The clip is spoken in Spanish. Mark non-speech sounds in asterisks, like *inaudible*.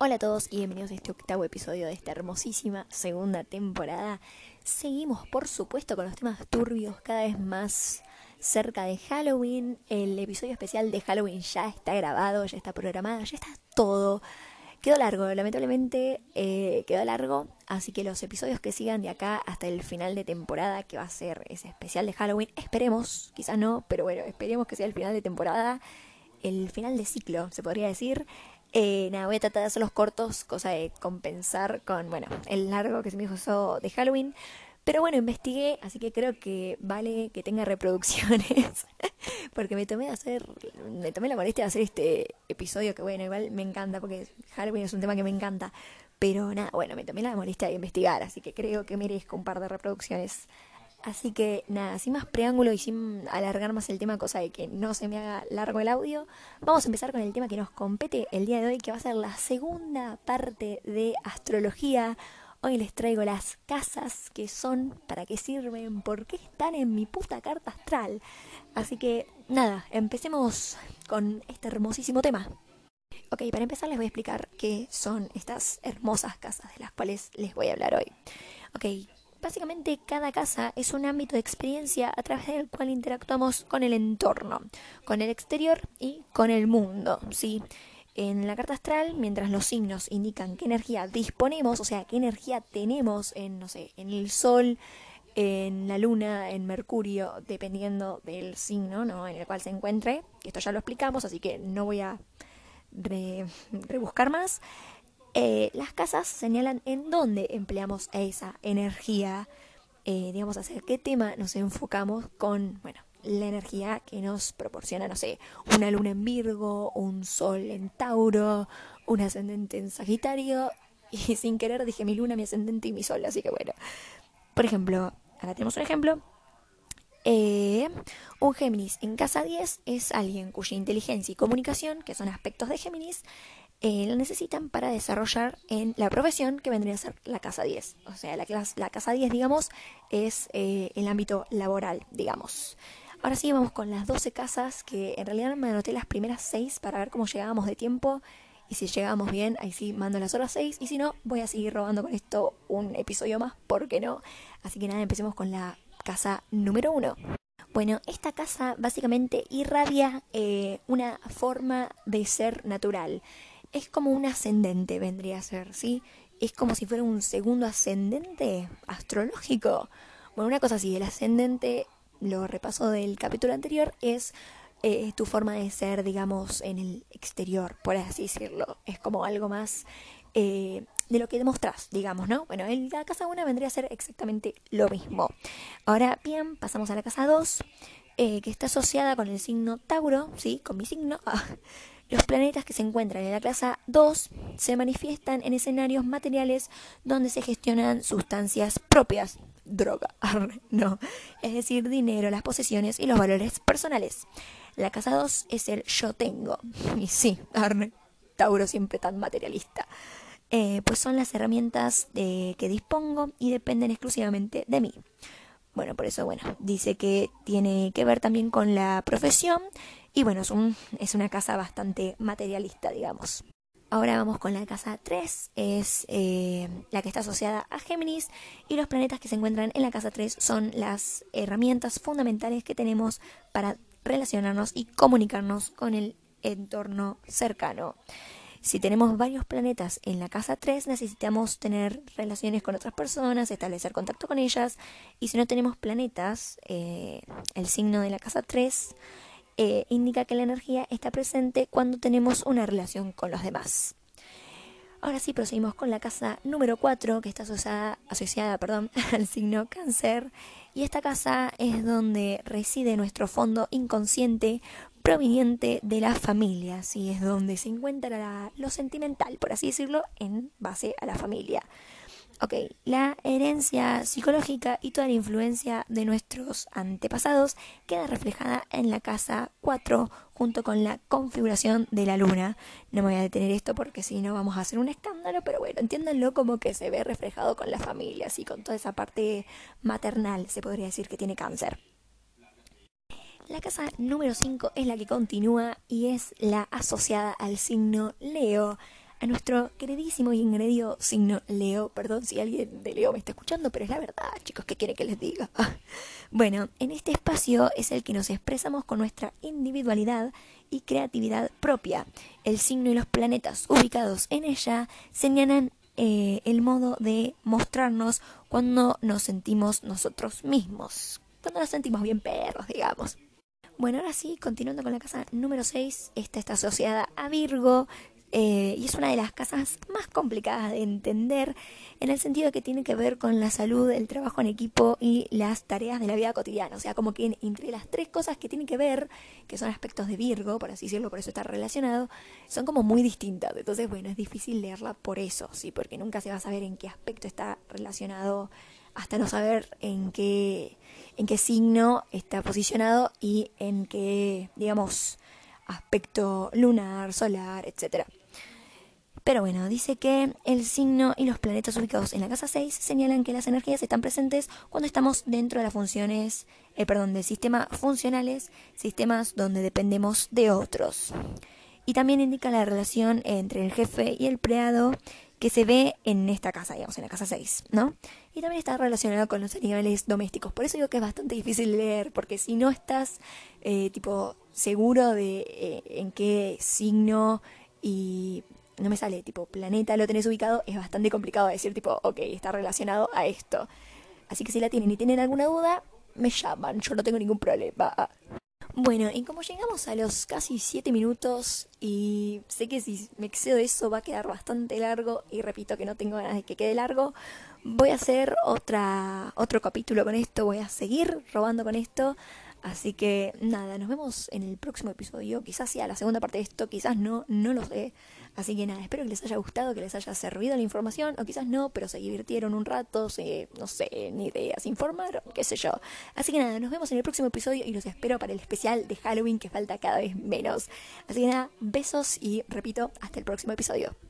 Hola a todos y bienvenidos a este octavo episodio de esta hermosísima segunda temporada. Seguimos, por supuesto, con los temas turbios cada vez más cerca de Halloween. El episodio especial de Halloween ya está grabado, ya está programado, ya está todo. Quedó largo, lamentablemente eh, quedó largo, así que los episodios que sigan de acá hasta el final de temporada, que va a ser ese especial de Halloween, esperemos, quizás no, pero bueno, esperemos que sea el final de temporada, el final de ciclo, se podría decir. Eh, nada, voy a tratar de hacer los cortos, cosa de compensar con, bueno, el largo que se me hizo de Halloween. Pero bueno, investigué, así que creo que vale que tenga reproducciones. *laughs* porque me tomé de hacer, me tomé la molestia de hacer este episodio que bueno, igual me encanta, porque Halloween es un tema que me encanta. Pero nada, bueno, me tomé la molestia de investigar, así que creo que merezco un par de reproducciones. Así que nada, sin más preámbulo y sin alargar más el tema, cosa de que no se me haga largo el audio, vamos a empezar con el tema que nos compete el día de hoy, que va a ser la segunda parte de astrología. Hoy les traigo las casas que son, para qué sirven, por qué están en mi puta carta astral. Así que nada, empecemos con este hermosísimo tema. Ok, para empezar les voy a explicar qué son estas hermosas casas de las cuales les voy a hablar hoy. Ok, Básicamente cada casa es un ámbito de experiencia a través del cual interactuamos con el entorno, con el exterior y con el mundo, ¿sí? En la carta astral, mientras los signos indican qué energía disponemos, o sea, qué energía tenemos en, no sé, en el sol, en la luna, en Mercurio, dependiendo del signo ¿no? en el cual se encuentre. Esto ya lo explicamos, así que no voy a rebuscar más. Eh, las casas señalan en dónde empleamos esa energía, eh, digamos, hacia qué tema nos enfocamos con, bueno, la energía que nos proporciona, no sé, una luna en Virgo, un sol en Tauro, un ascendente en Sagitario, *laughs* y sin querer dije mi luna, mi ascendente y mi sol, así que bueno. Por ejemplo, acá tenemos un ejemplo. Eh, un Géminis en casa 10 es alguien cuya inteligencia y comunicación, que son aspectos de Géminis, eh, la necesitan para desarrollar en la profesión que vendría a ser la casa 10. O sea, la, la casa 10, digamos, es eh, el ámbito laboral, digamos. Ahora sí, vamos con las 12 casas, que en realidad me anoté las primeras 6 para ver cómo llegábamos de tiempo. Y si llegábamos bien, ahí sí mando las otras 6. Y si no, voy a seguir robando con esto un episodio más, ¿por qué no? Así que nada, empecemos con la casa número 1. Bueno, esta casa básicamente irradia eh, una forma de ser natural es como un ascendente, vendría a ser, ¿sí? Es como si fuera un segundo ascendente astrológico. Bueno, una cosa así, el ascendente, lo repaso del capítulo anterior, es eh, tu forma de ser, digamos, en el exterior, por así decirlo. Es como algo más eh, de lo que demostrás, digamos, ¿no? Bueno, en la casa 1 vendría a ser exactamente lo mismo. Ahora bien, pasamos a la casa 2, eh, que está asociada con el signo Tauro, ¿sí? Con mi signo. *laughs* Los planetas que se encuentran en la clase 2 se manifiestan en escenarios materiales donde se gestionan sustancias propias, droga, *laughs* no, es decir, dinero, las posesiones y los valores personales. La casa 2 es el yo tengo. *laughs* Y sí, Arne, Tauro siempre tan materialista. Eh, pues son las herramientas de que dispongo y dependen exclusivamente de mí. Bueno, por eso, bueno, dice que tiene que ver también con la profesión y bueno, es, un, es una casa bastante materialista, digamos. Ahora vamos con la casa 3, es eh, la que está asociada a Géminis y los planetas que se encuentran en la casa 3 son las herramientas fundamentales que tenemos para relacionarnos y comunicarnos con el entorno cercano. Si tenemos varios planetas en la casa 3, necesitamos tener relaciones con otras personas, establecer contacto con ellas. Y si no tenemos planetas, eh, el signo de la casa 3 eh, indica que la energía está presente cuando tenemos una relación con los demás. Ahora sí, proseguimos con la casa número 4, que está asociada, *laughs* al signo cáncer. Y esta casa es donde reside nuestro fondo inconsciente proveniente de la familia, ¿sí? es donde se encuentra lo sentimental, por así decirlo, en base a la familia. Ok, la herencia psicológica y toda la influencia de nuestros antepasados queda reflejada en la casa 4 junto con la configuración de la luna. No me voy a detener esto porque si no vamos a hacer un escándalo, pero bueno, entiéndanlo como que se ve reflejado con la familia, así con toda esa parte maternal, se podría decir que tiene cáncer. La casa número 5 es la que continúa y es la asociada al signo Leo. A nuestro queridísimo y ingredido signo Leo. Perdón si alguien de Leo me está escuchando, pero es la verdad, chicos, ¿qué quiere que les diga? *laughs* bueno, en este espacio es el que nos expresamos con nuestra individualidad y creatividad propia. El signo y los planetas ubicados en ella señalan eh, el modo de mostrarnos cuando nos sentimos nosotros mismos, cuando nos sentimos bien perros, digamos. Bueno, ahora sí, continuando con la casa número 6, esta está asociada a Virgo, eh, y es una de las casas más complicadas de entender en el sentido que tiene que ver con la salud, el trabajo en equipo y las tareas de la vida cotidiana. O sea, como que entre las tres cosas que tienen que ver, que son aspectos de Virgo, por así decirlo, por eso está relacionado, son como muy distintas. Entonces, bueno, es difícil leerla por eso, sí, porque nunca se va a saber en qué aspecto está relacionado hasta no saber en qué, en qué signo está posicionado y en qué, digamos, aspecto lunar, solar, etc. Pero bueno, dice que el signo y los planetas ubicados en la casa 6 señalan que las energías están presentes cuando estamos dentro de las funciones, eh, perdón, del sistema funcionales, sistemas donde dependemos de otros. Y también indica la relación entre el jefe y el empleado que se ve en esta casa, digamos, en la casa 6, ¿no? Y también está relacionado con los animales domésticos. Por eso digo que es bastante difícil leer, porque si no estás, eh, tipo, seguro de eh, en qué signo y no me sale, tipo, planeta lo tenés ubicado, es bastante complicado decir, tipo, ok, está relacionado a esto. Así que si la tienen y tienen alguna duda, me llaman, yo no tengo ningún problema. Bueno, y como llegamos a los casi 7 minutos y sé que si me excedo eso va a quedar bastante largo y repito que no tengo ganas de que quede largo, voy a hacer otra otro capítulo con esto, voy a seguir robando con esto Así que nada, nos vemos en el próximo episodio. Quizás sea la segunda parte de esto, quizás no, no lo sé. Así que nada, espero que les haya gustado, que les haya servido la información, o quizás no, pero se divirtieron un rato, se, no sé, ni ideas, informaron, qué sé yo. Así que nada, nos vemos en el próximo episodio y los espero para el especial de Halloween que falta cada vez menos. Así que nada, besos y repito, hasta el próximo episodio.